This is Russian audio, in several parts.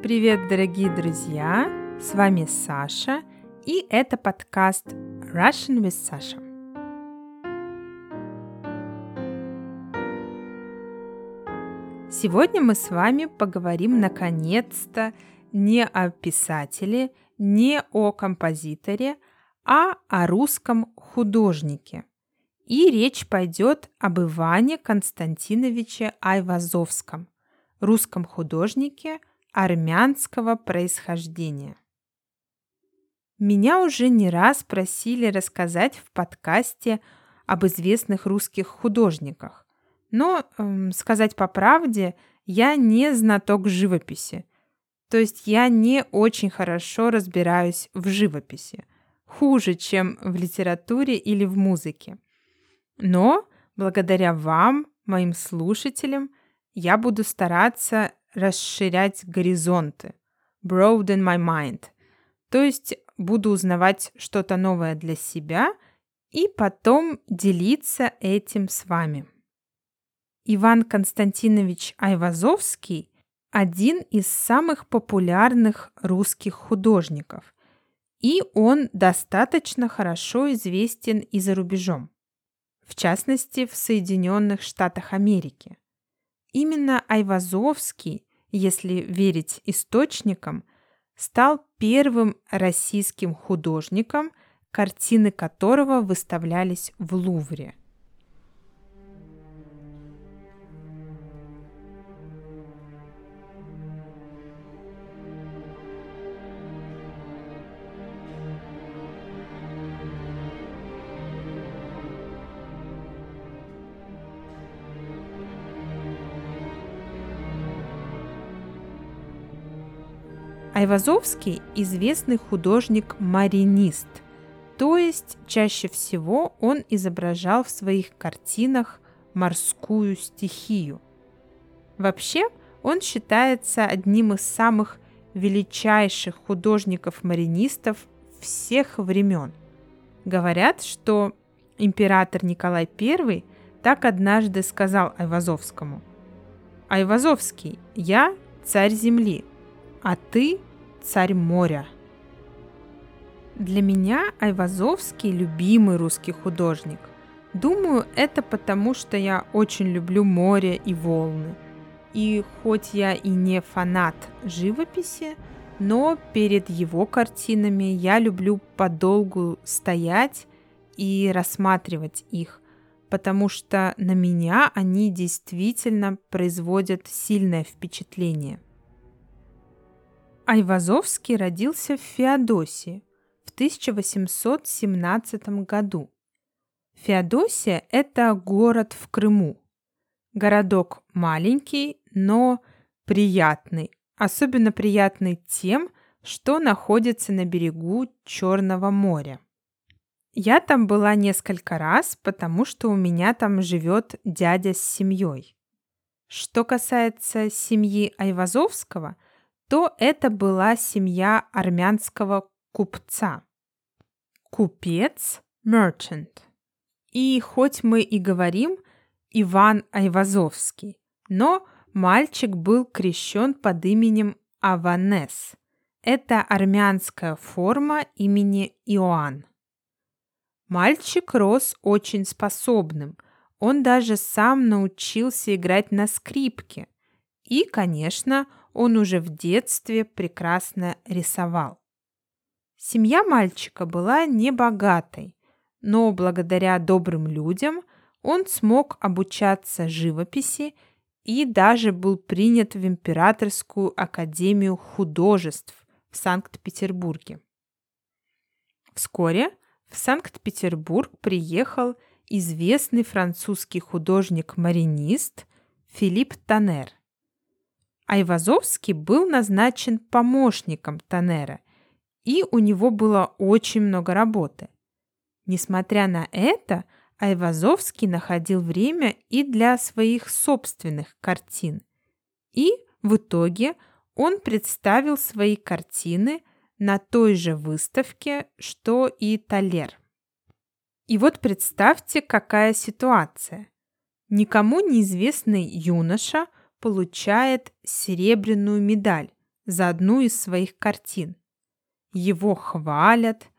Привет, дорогие друзья! С вами Саша, и это подкаст Russian with Sasha. Сегодня мы с вами поговорим наконец-то не о писателе, не о композиторе, а о русском художнике. И речь пойдет об Иване Константиновиче Айвазовском, русском художнике армянского происхождения. Меня уже не раз просили рассказать в подкасте об известных русских художниках, но, эм, сказать по правде, я не знаток живописи. То есть я не очень хорошо разбираюсь в живописи. Хуже, чем в литературе или в музыке. Но благодаря вам, моим слушателям, я буду стараться расширять горизонты. Broaden my mind. То есть буду узнавать что-то новое для себя и потом делиться этим с вами. Иван Константинович Айвазовский – один из самых популярных русских художников, и он достаточно хорошо известен и за рубежом, в частности в Соединенных Штатах Америки. Именно Айвазовский, если верить источникам, стал первым российским художником, картины которого выставлялись в Лувре. Айвазовский – известный художник-маринист, то есть чаще всего он изображал в своих картинах морскую стихию. Вообще, он считается одним из самых величайших художников-маринистов всех времен. Говорят, что император Николай I так однажды сказал Айвазовскому. «Айвазовский, я царь земли, а ты царь моря. Для меня Айвазовский любимый русский художник. Думаю, это потому, что я очень люблю море и волны. И хоть я и не фанат живописи, но перед его картинами я люблю подолгу стоять и рассматривать их, потому что на меня они действительно производят сильное впечатление – Айвазовский родился в Феодосии в 1817 году. Феодосия – это город в Крыму. Городок маленький, но приятный. Особенно приятный тем, что находится на берегу Черного моря. Я там была несколько раз, потому что у меня там живет дядя с семьей. Что касается семьи Айвазовского – то это была семья армянского купца. Купец – merchant. И хоть мы и говорим Иван Айвазовский, но мальчик был крещен под именем Аванес. Это армянская форма имени Иоанн. Мальчик рос очень способным. Он даже сам научился играть на скрипке. И, конечно, он уже в детстве прекрасно рисовал. Семья мальчика была небогатой, но благодаря добрым людям он смог обучаться живописи и даже был принят в Императорскую академию художеств в Санкт-Петербурге. Вскоре в Санкт-Петербург приехал известный французский художник-маринист Филипп Танер. Айвазовский был назначен помощником Танера, и у него было очень много работы. Несмотря на это, Айвазовский находил время и для своих собственных картин. И в итоге он представил свои картины на той же выставке, что и Талер. И вот представьте, какая ситуация. Никому неизвестный юноша – получает серебряную медаль за одну из своих картин. Его хвалят,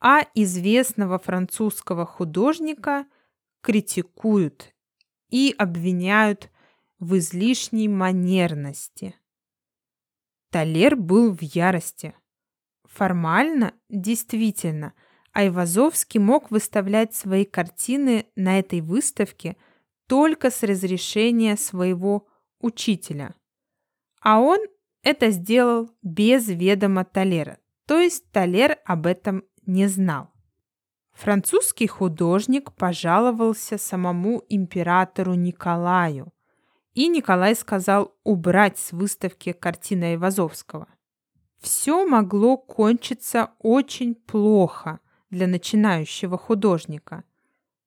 а известного французского художника критикуют и обвиняют в излишней манерности. Талер был в ярости. Формально, действительно, Айвазовский мог выставлять свои картины на этой выставке только с разрешения своего учителя. А он это сделал без ведома Талера, то есть Талер об этом не знал. Французский художник пожаловался самому императору Николаю, и Николай сказал убрать с выставки картины Айвазовского. Все могло кончиться очень плохо для начинающего художника.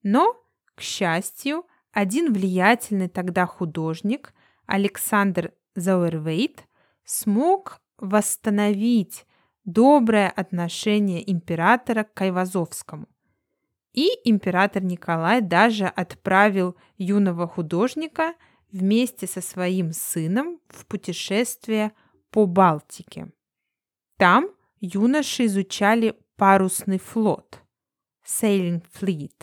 Но, к счастью, один влиятельный тогда художник, Александр Зауэрвейт, смог восстановить доброе отношение императора к Айвазовскому. И император Николай даже отправил юного художника вместе со своим сыном в путешествие по Балтике. Там юноши изучали парусный флот – Sailing Fleet.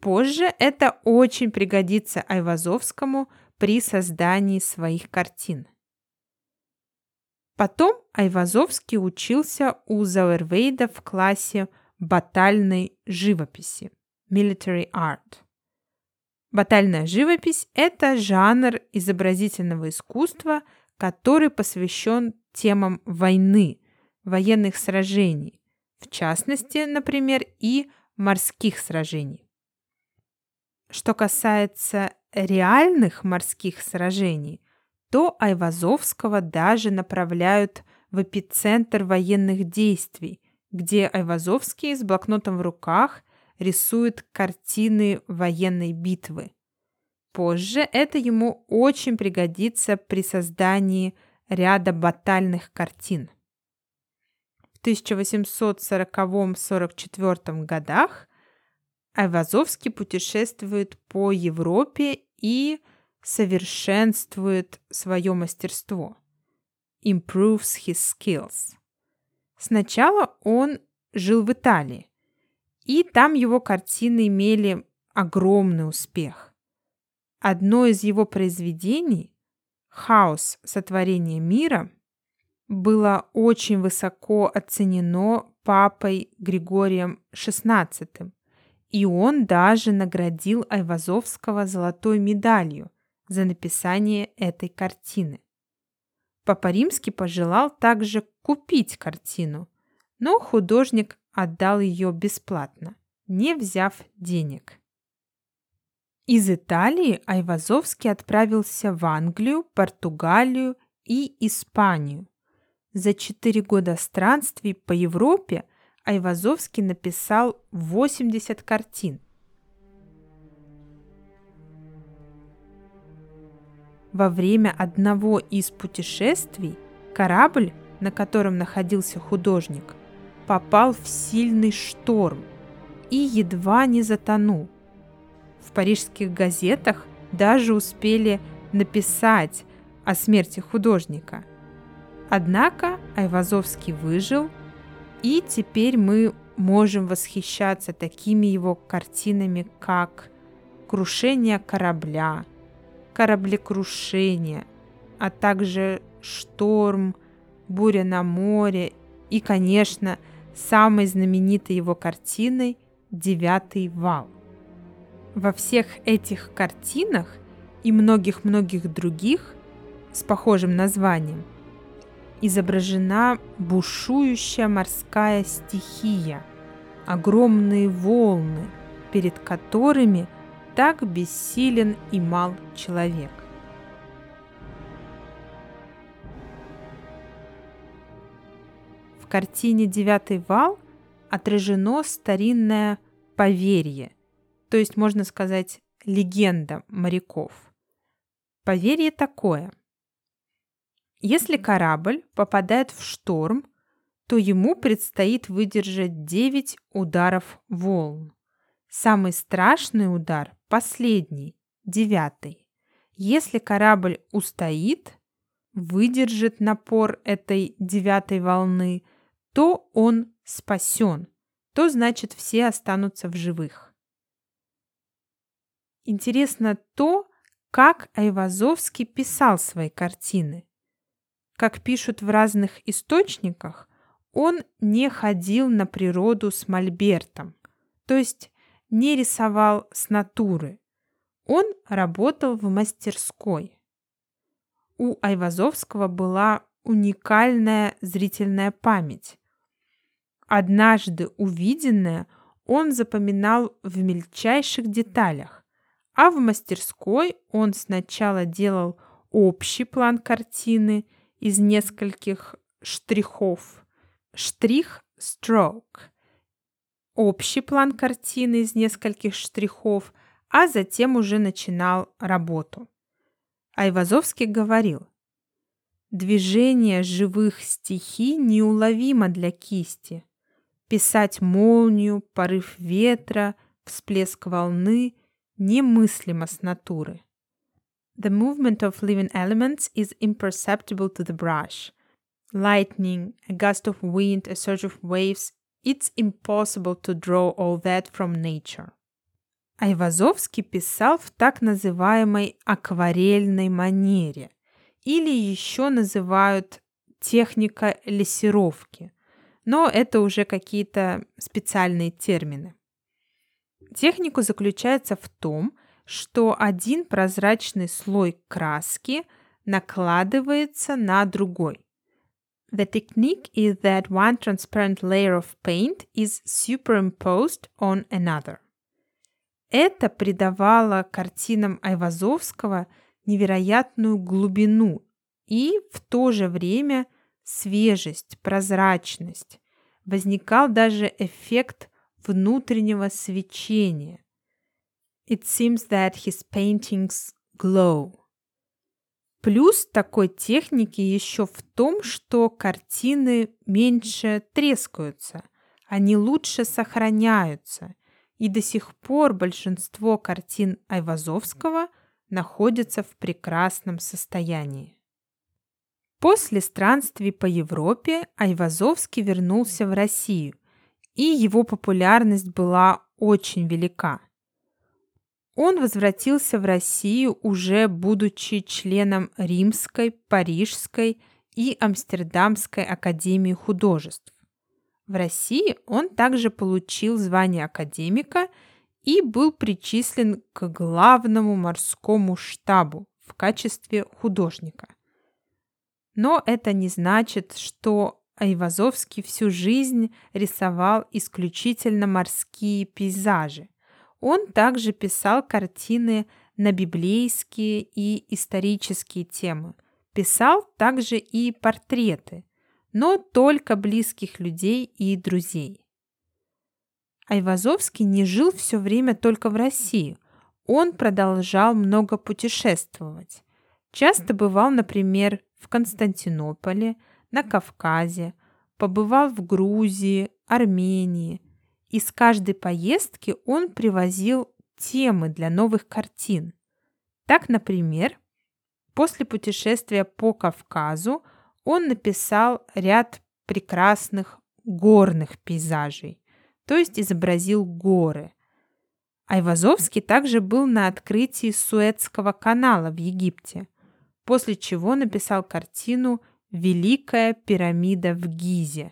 Позже это очень пригодится Айвазовскому при создании своих картин. Потом Айвазовский учился у Зауэрвейда в классе батальной живописи – Military Art. Батальная живопись – это жанр изобразительного искусства, который посвящен темам войны, военных сражений, в частности, например, и морских сражений. Что касается реальных морских сражений, то Айвазовского даже направляют в эпицентр военных действий, где Айвазовский с блокнотом в руках рисует картины военной битвы. Позже это ему очень пригодится при создании ряда батальных картин. 1840-44 годах Айвазовский путешествует по Европе и совершенствует свое мастерство. Improves his skills. Сначала он жил в Италии, и там его картины имели огромный успех. Одно из его произведений «Хаос. Сотворение мира» было очень высоко оценено папой Григорием XVI, и он даже наградил Айвазовского золотой медалью за написание этой картины. Папа Римский пожелал также купить картину, но художник отдал ее бесплатно, не взяв денег. Из Италии Айвазовский отправился в Англию, Португалию и Испанию, за четыре года странствий по Европе Айвазовский написал 80 картин. Во время одного из путешествий корабль, на котором находился художник, попал в сильный шторм и едва не затонул. В парижских газетах даже успели написать о смерти художника – Однако Айвазовский выжил, и теперь мы можем восхищаться такими его картинами, как «Крушение корабля», «Кораблекрушение», а также «Шторм», «Буря на море» и, конечно, самой знаменитой его картиной «Девятый вал». Во всех этих картинах и многих-многих других с похожим названием – изображена бушующая морская стихия, огромные волны, перед которыми так бессилен и мал человек. В картине «Девятый вал» отражено старинное поверье, то есть, можно сказать, легенда моряков. Поверье такое – если корабль попадает в шторм, то ему предстоит выдержать 9 ударов волн. Самый страшный удар – последний, девятый. Если корабль устоит, выдержит напор этой девятой волны, то он спасен, то значит все останутся в живых. Интересно то, как Айвазовский писал свои картины. Как пишут в разных источниках, он не ходил на природу с мольбертом, то есть не рисовал с натуры. Он работал в мастерской. У Айвазовского была уникальная зрительная память. Однажды увиденное он запоминал в мельчайших деталях, а в мастерской он сначала делал общий план картины из нескольких штрихов. Штрих – stroke. Общий план картины из нескольких штрихов, а затем уже начинал работу. Айвазовский говорил, Движение живых стихий неуловимо для кисти. Писать молнию, порыв ветра, всплеск волны немыслимо с натуры. The movement of living elements is imperceptible to the brush. Lightning, a gust of wind, a surge of waves, it's impossible to draw all that from nature. Айвазовский писал в так называемой акварельной манере или еще называют техника лессировки, но это уже какие-то специальные термины. Техника заключается в том, что один прозрачный слой краски накладывается на другой. The technique is that one transparent layer of paint is superimposed on another. Это придавало картинам Айвазовского невероятную глубину и в то же время свежесть, прозрачность. Возникал даже эффект внутреннего свечения. It seems that his paintings glow. Плюс такой техники еще в том, что картины меньше трескаются, они лучше сохраняются, и до сих пор большинство картин Айвазовского находятся в прекрасном состоянии. После странствий по Европе Айвазовский вернулся в Россию, и его популярность была очень велика. Он возвратился в Россию уже будучи членом Римской, Парижской и Амстердамской академии художеств. В России он также получил звание академика и был причислен к главному морскому штабу в качестве художника. Но это не значит, что Айвазовский всю жизнь рисовал исключительно морские пейзажи. Он также писал картины на библейские и исторические темы. Писал также и портреты, но только близких людей и друзей. Айвазовский не жил все время только в России. Он продолжал много путешествовать. Часто бывал, например, в Константинополе, на Кавказе, побывал в Грузии, Армении, и с каждой поездки он привозил темы для новых картин. Так, например, после путешествия по Кавказу он написал ряд прекрасных горных пейзажей, то есть изобразил горы. Айвазовский также был на открытии Суэцкого канала в Египте, после чего написал картину «Великая пирамида в Гизе».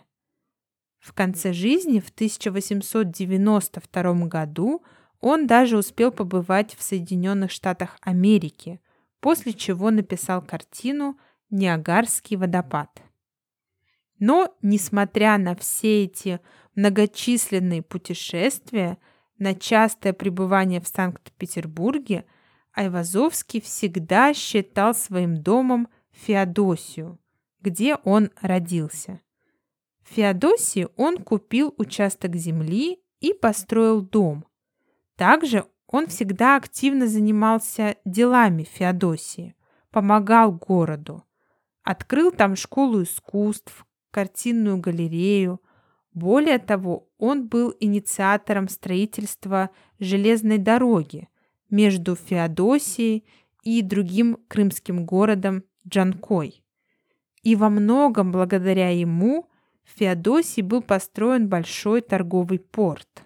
В конце жизни, в 1892 году, он даже успел побывать в Соединенных Штатах Америки, после чего написал картину «Ниагарский водопад». Но, несмотря на все эти многочисленные путешествия, на частое пребывание в Санкт-Петербурге, Айвазовский всегда считал своим домом Феодосию, где он родился. В Феодосии он купил участок земли и построил дом. Также он всегда активно занимался делами Феодосии, помогал городу. Открыл там школу искусств, картинную галерею. Более того, он был инициатором строительства железной дороги между Феодосией и другим крымским городом Джанкой. И во многом благодаря ему в Феодосии был построен большой торговый порт.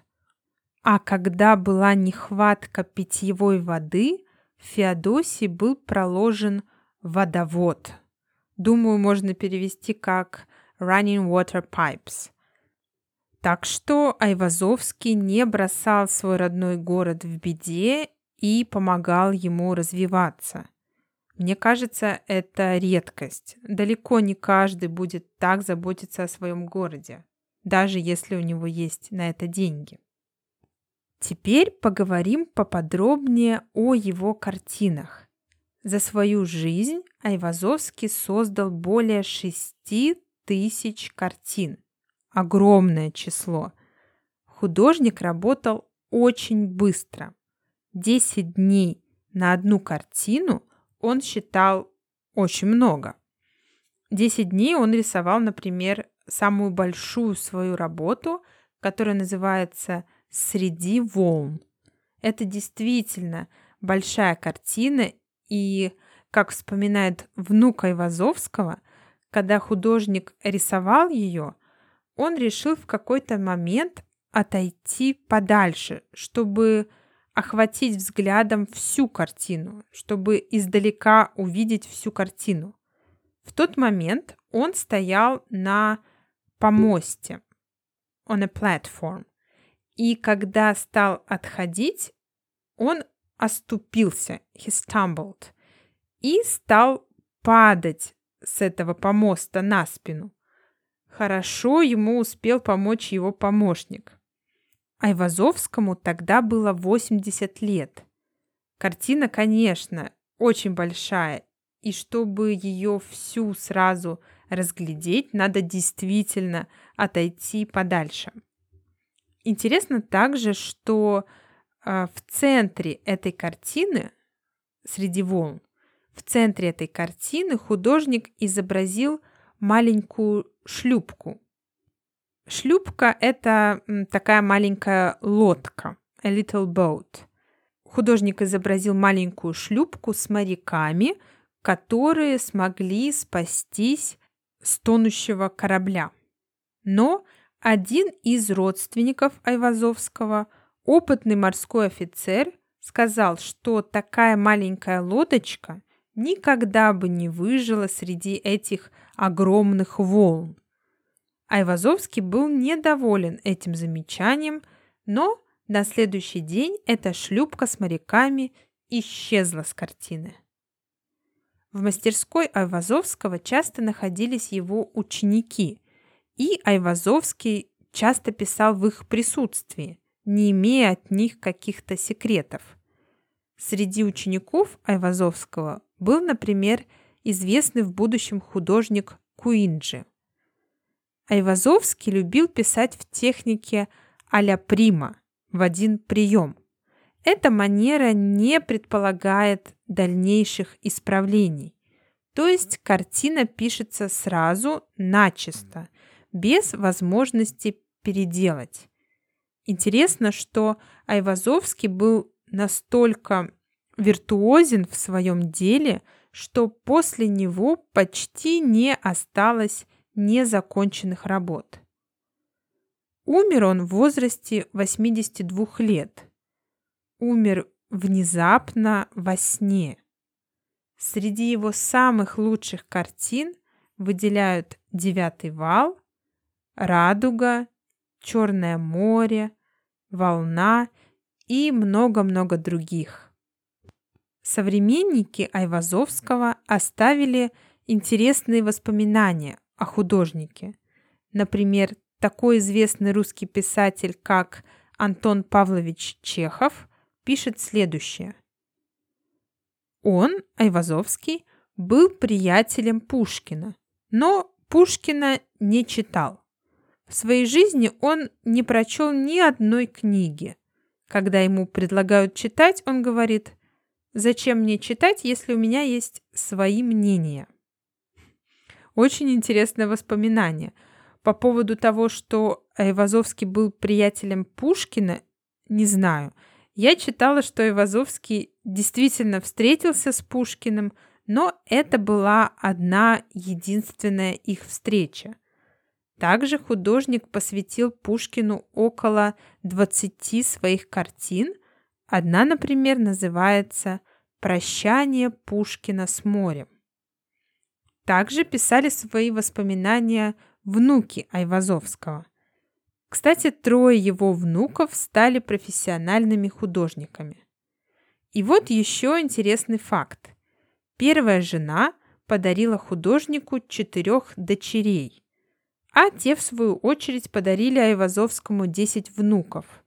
А когда была нехватка питьевой воды, в Феодосии был проложен водовод. Думаю, можно перевести как running water pipes. Так что Айвазовский не бросал свой родной город в беде и помогал ему развиваться. Мне кажется, это редкость. Далеко не каждый будет так заботиться о своем городе, даже если у него есть на это деньги. Теперь поговорим поподробнее о его картинах. За свою жизнь Айвазовский создал более шести тысяч картин. Огромное число. Художник работал очень быстро. 10 дней на одну картину он считал очень много. 10 дней он рисовал, например, самую большую свою работу, которая называется «Среди волн». Это действительно большая картина, и, как вспоминает внук Айвазовского, когда художник рисовал ее, он решил в какой-то момент отойти подальше, чтобы охватить взглядом всю картину, чтобы издалека увидеть всю картину. В тот момент он стоял на помосте, on a platform, и когда стал отходить, он оступился, he stumbled, и стал падать с этого помоста на спину. Хорошо ему успел помочь его помощник. Айвазовскому тогда было 80 лет. Картина, конечно, очень большая, и чтобы ее всю сразу разглядеть, надо действительно отойти подальше. Интересно также, что э, в центре этой картины, среди волн, в центре этой картины художник изобразил маленькую шлюпку. Шлюпка – это такая маленькая лодка, a little boat. Художник изобразил маленькую шлюпку с моряками, которые смогли спастись с тонущего корабля. Но один из родственников Айвазовского, опытный морской офицер, сказал, что такая маленькая лодочка никогда бы не выжила среди этих огромных волн. Айвазовский был недоволен этим замечанием, но на следующий день эта шлюпка с моряками исчезла с картины. В мастерской Айвазовского часто находились его ученики, и Айвазовский часто писал в их присутствии, не имея от них каких-то секретов. Среди учеников Айвазовского был, например, известный в будущем художник Куинджи – Айвазовский любил писать в технике а-ля прима, в один прием. Эта манера не предполагает дальнейших исправлений. То есть картина пишется сразу, начисто, без возможности переделать. Интересно, что Айвазовский был настолько виртуозен в своем деле, что после него почти не осталось незаконченных работ. Умер он в возрасте 82 лет. Умер внезапно во сне. Среди его самых лучших картин выделяют «Девятый вал», «Радуга», «Черное море», «Волна» и много-много других. Современники Айвазовского оставили интересные воспоминания о художнике. Например, такой известный русский писатель, как Антон Павлович Чехов, пишет следующее. Он, Айвазовский, был приятелем Пушкина, но Пушкина не читал. В своей жизни он не прочел ни одной книги. Когда ему предлагают читать, он говорит, «Зачем мне читать, если у меня есть свои мнения?» Очень интересное воспоминание. По поводу того, что Айвазовский был приятелем Пушкина, не знаю. Я читала, что Айвазовский действительно встретился с Пушкиным, но это была одна единственная их встреча. Также художник посвятил Пушкину около 20 своих картин. Одна, например, называется «Прощание Пушкина с морем». Также писали свои воспоминания внуки Айвазовского. Кстати, трое его внуков стали профессиональными художниками. И вот еще интересный факт. Первая жена подарила художнику четырех дочерей, а те, в свою очередь, подарили Айвазовскому 10 внуков.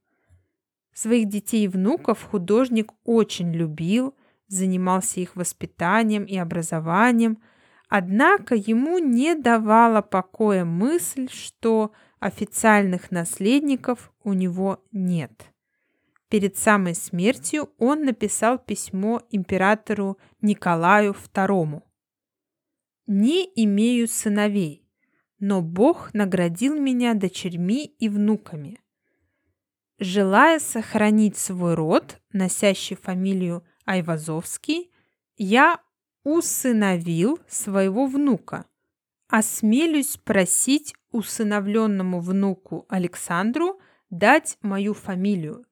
Своих детей и внуков художник очень любил, занимался их воспитанием и образованием, однако ему не давала покоя мысль, что официальных наследников у него нет. Перед самой смертью он написал письмо императору Николаю II. «Не имею сыновей, но Бог наградил меня дочерьми и внуками. Желая сохранить свой род, носящий фамилию Айвазовский, я усыновил своего внука. Осмелюсь просить усыновленному внуку Александру дать мою фамилию,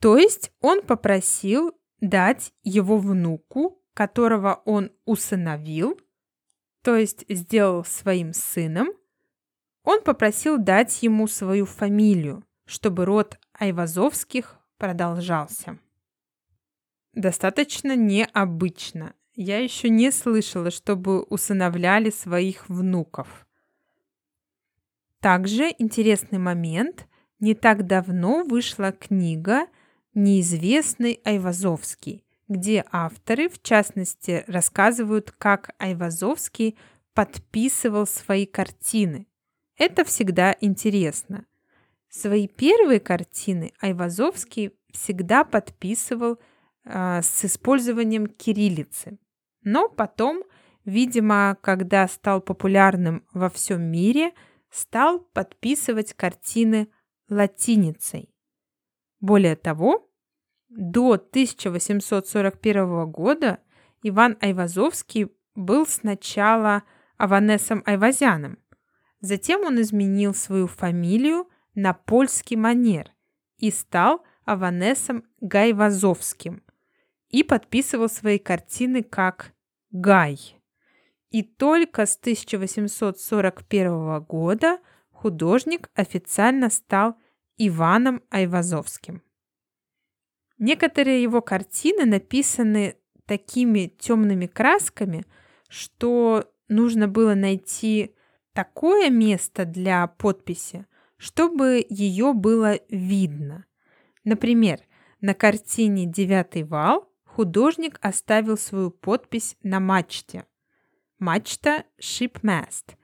то есть он попросил дать его внуку, которого он усыновил, то есть сделал своим сыном, он попросил дать ему свою фамилию, чтобы род Айвазовских продолжался. Достаточно необычно. Я еще не слышала, чтобы усыновляли своих внуков. Также интересный момент. Не так давно вышла книга – неизвестный Айвазовский, где авторы, в частности, рассказывают, как Айвазовский подписывал свои картины. Это всегда интересно. Свои первые картины Айвазовский всегда подписывал э, с использованием кириллицы. Но потом, видимо, когда стал популярным во всем мире, стал подписывать картины латиницей. Более того, до 1841 года Иван Айвазовский был сначала Аванесом Айвазяном, затем он изменил свою фамилию на польский манер и стал Аванесом Гайвазовским и подписывал свои картины как Гай. И только с 1841 года художник официально стал Иваном Айвазовским. Некоторые его картины написаны такими темными красками, что нужно было найти такое место для подписи, чтобы ее было видно. Например, на картине «Девятый вал» художник оставил свою подпись на мачте. Мачта shipmast.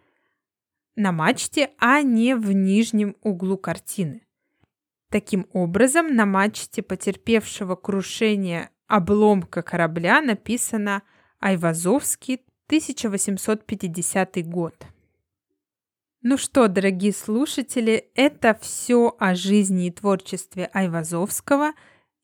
На мачте, а не в нижнем углу картины. Таким образом, на мачте потерпевшего крушение обломка корабля написано «Айвазовский, 1850 год». Ну что, дорогие слушатели, это все о жизни и творчестве Айвазовского.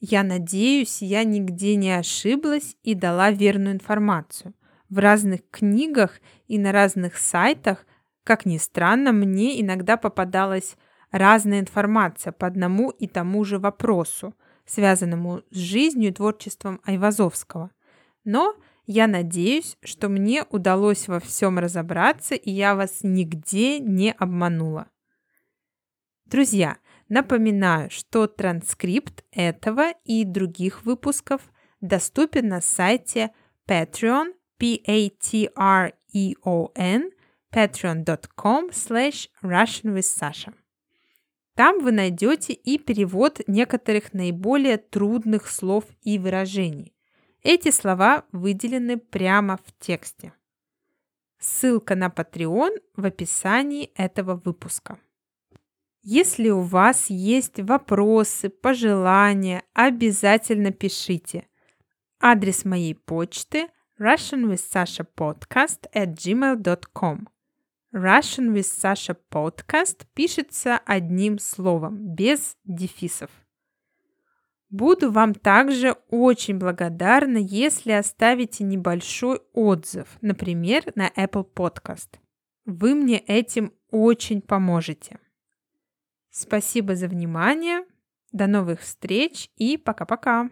Я надеюсь, я нигде не ошиблась и дала верную информацию. В разных книгах и на разных сайтах, как ни странно, мне иногда попадалось разная информация по одному и тому же вопросу, связанному с жизнью и творчеством Айвазовского. Но я надеюсь, что мне удалось во всем разобраться, и я вас нигде не обманула. Друзья, напоминаю, что транскрипт этого и других выпусков доступен на сайте Patreon, p-a-t-r-e-o-n, patreon.com slash Russian with Sasha. Там вы найдете и перевод некоторых наиболее трудных слов и выражений. Эти слова выделены прямо в тексте. Ссылка на Patreon в описании этого выпуска. Если у вас есть вопросы, пожелания, обязательно пишите. Адрес моей почты russianwithsashapodcast at gmail.com Russian with Sasha Podcast пишется одним словом, без дефисов. Буду вам также очень благодарна, если оставите небольшой отзыв, например, на Apple Podcast. Вы мне этим очень поможете. Спасибо за внимание. До новых встреч и пока-пока.